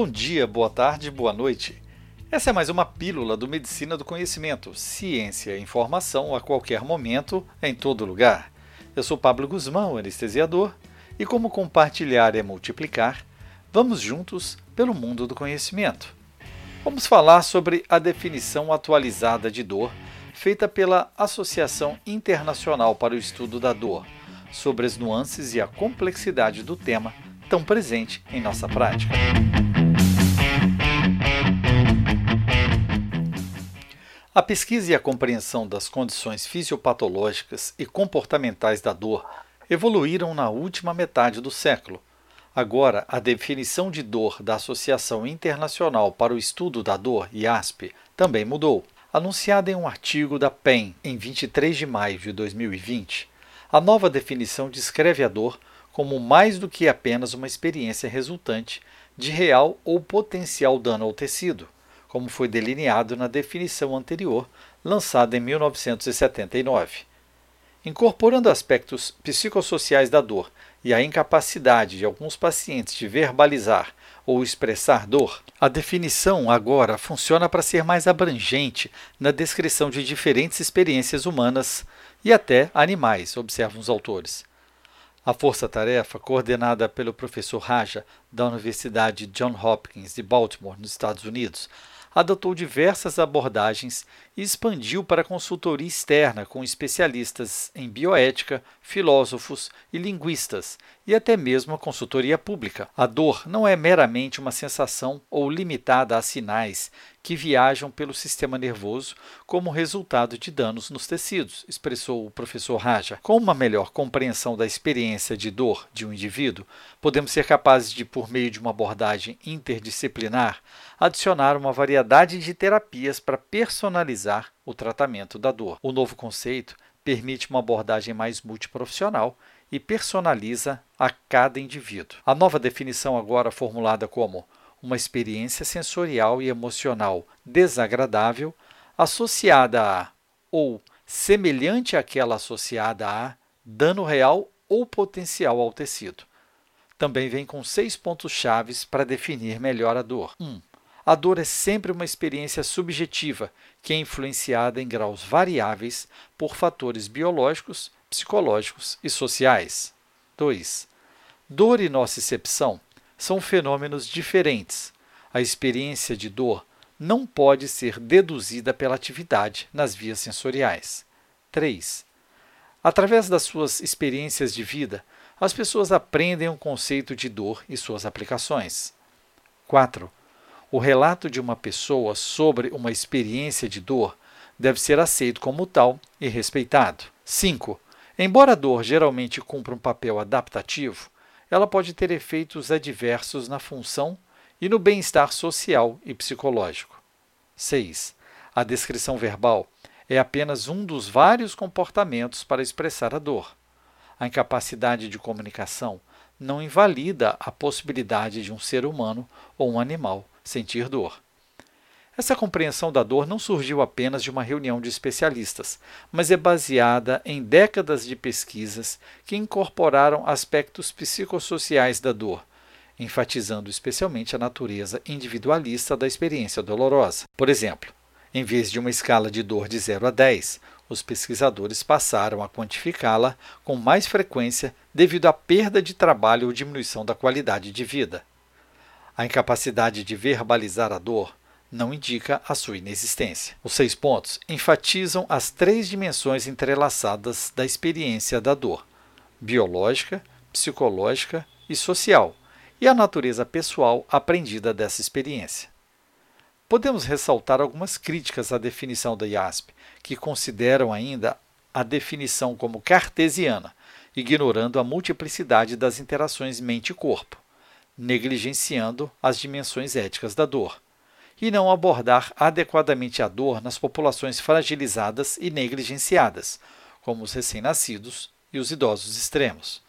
Bom dia, boa tarde, boa noite. Essa é mais uma pílula do Medicina do Conhecimento, ciência e informação a qualquer momento, em todo lugar. Eu sou Pablo Guzmão, anestesiador, e como compartilhar é multiplicar, vamos juntos pelo mundo do conhecimento. Vamos falar sobre a definição atualizada de dor feita pela Associação Internacional para o Estudo da Dor, sobre as nuances e a complexidade do tema tão presente em nossa prática. A pesquisa e a compreensão das condições fisiopatológicas e comportamentais da dor evoluíram na última metade do século. Agora, a definição de dor da Associação Internacional para o Estudo da Dor, IASP, também mudou. Anunciada em um artigo da PEN em 23 de maio de 2020, a nova definição descreve a dor como mais do que apenas uma experiência resultante de real ou potencial dano ao tecido como foi delineado na definição anterior, lançada em 1979. Incorporando aspectos psicossociais da dor e a incapacidade de alguns pacientes de verbalizar ou expressar dor, a definição agora funciona para ser mais abrangente na descrição de diferentes experiências humanas e até animais, observam os autores. A força-tarefa, coordenada pelo professor Raja, da Universidade John Hopkins de Baltimore, nos Estados Unidos, adotou diversas abordagens e expandiu para consultoria externa com especialistas em bioética, filósofos e linguistas, e até mesmo a consultoria pública. A dor não é meramente uma sensação ou limitada a sinais que viajam pelo sistema nervoso como resultado de danos nos tecidos, expressou o professor Raja. Com uma melhor compreensão da experiência de dor de um indivíduo, podemos ser capazes de, por meio de uma abordagem interdisciplinar, adicionar uma variedade de terapias para personalizar o tratamento da dor. O novo conceito permite uma abordagem mais multiprofissional e personaliza a cada indivíduo. A nova definição, agora formulada como uma experiência sensorial e emocional desagradável associada a ou semelhante àquela associada a dano real ou potencial ao tecido. Também vem com seis pontos chaves para definir melhor a dor. 1. Um, a dor é sempre uma experiência subjetiva que é influenciada em graus variáveis por fatores biológicos, psicológicos e sociais. 2. Dor e nocicepção são fenômenos diferentes. A experiência de dor não pode ser deduzida pela atividade nas vias sensoriais. 3. Através das suas experiências de vida, as pessoas aprendem o conceito de dor e suas aplicações. 4. O relato de uma pessoa sobre uma experiência de dor deve ser aceito como tal e respeitado. 5. Embora a dor geralmente cumpra um papel adaptativo, ela pode ter efeitos adversos na função e no bem-estar social e psicológico. 6. A descrição verbal é apenas um dos vários comportamentos para expressar a dor. A incapacidade de comunicação não invalida a possibilidade de um ser humano ou um animal sentir dor. Essa compreensão da dor não surgiu apenas de uma reunião de especialistas, mas é baseada em décadas de pesquisas que incorporaram aspectos psicossociais da dor, enfatizando especialmente a natureza individualista da experiência dolorosa. Por exemplo, em vez de uma escala de dor de 0 a 10, os pesquisadores passaram a quantificá-la com mais frequência devido à perda de trabalho ou diminuição da qualidade de vida. A incapacidade de verbalizar a dor não indica a sua inexistência. Os seis pontos enfatizam as três dimensões entrelaçadas da experiência da dor: biológica, psicológica e social, e a natureza pessoal aprendida dessa experiência. Podemos ressaltar algumas críticas à definição da IASP, que consideram ainda a definição como cartesiana, ignorando a multiplicidade das interações mente-corpo, negligenciando as dimensões éticas da dor e não abordar adequadamente a dor nas populações fragilizadas e negligenciadas, como os recém-nascidos e os idosos extremos.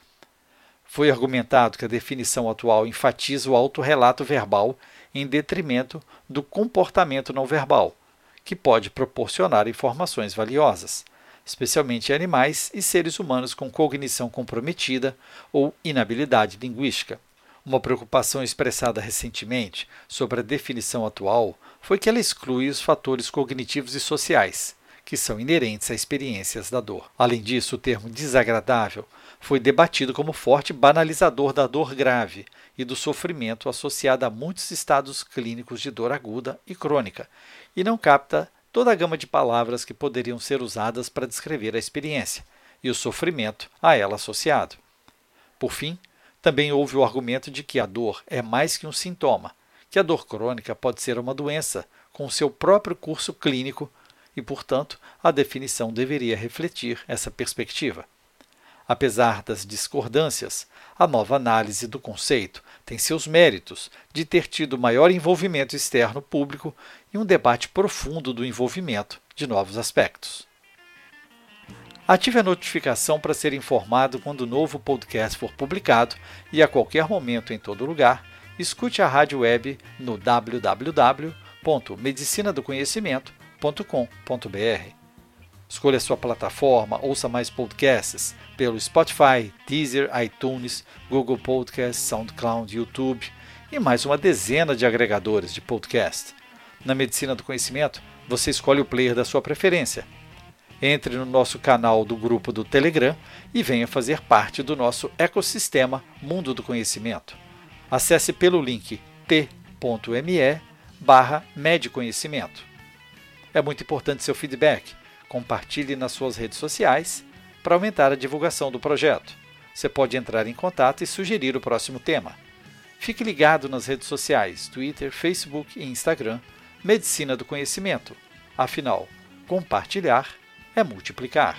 Foi argumentado que a definição atual enfatiza o autorrelato verbal em detrimento do comportamento não verbal, que pode proporcionar informações valiosas, especialmente animais e seres humanos com cognição comprometida ou inabilidade linguística. Uma preocupação expressada recentemente sobre a definição atual foi que ela exclui os fatores cognitivos e sociais, que são inerentes a experiências da dor. Além disso, o termo desagradável foi debatido como forte banalizador da dor grave e do sofrimento associado a muitos estados clínicos de dor aguda e crônica, e não capta toda a gama de palavras que poderiam ser usadas para descrever a experiência e o sofrimento a ela associado. Por fim, também houve o argumento de que a dor é mais que um sintoma, que a dor crônica pode ser uma doença com seu próprio curso clínico e, portanto, a definição deveria refletir essa perspectiva. Apesar das discordâncias, a nova análise do conceito tem seus méritos de ter tido maior envolvimento externo público e um debate profundo do envolvimento de novos aspectos. Ative a notificação para ser informado quando o novo podcast for publicado e a qualquer momento em todo lugar, escute a rádio web no www.medicinadoconhecimento.com.br. Escolha sua plataforma, ouça mais podcasts pelo Spotify, Deezer, iTunes, Google Podcasts, SoundCloud, YouTube e mais uma dezena de agregadores de podcast. Na Medicina do Conhecimento, você escolhe o player da sua preferência entre no nosso canal do grupo do Telegram e venha fazer parte do nosso ecossistema Mundo do Conhecimento. Acesse pelo link t.me barra. É muito importante seu feedback. Compartilhe nas suas redes sociais para aumentar a divulgação do projeto. Você pode entrar em contato e sugerir o próximo tema. Fique ligado nas redes sociais Twitter, Facebook e Instagram Medicina do Conhecimento. Afinal, compartilhar é multiplicar.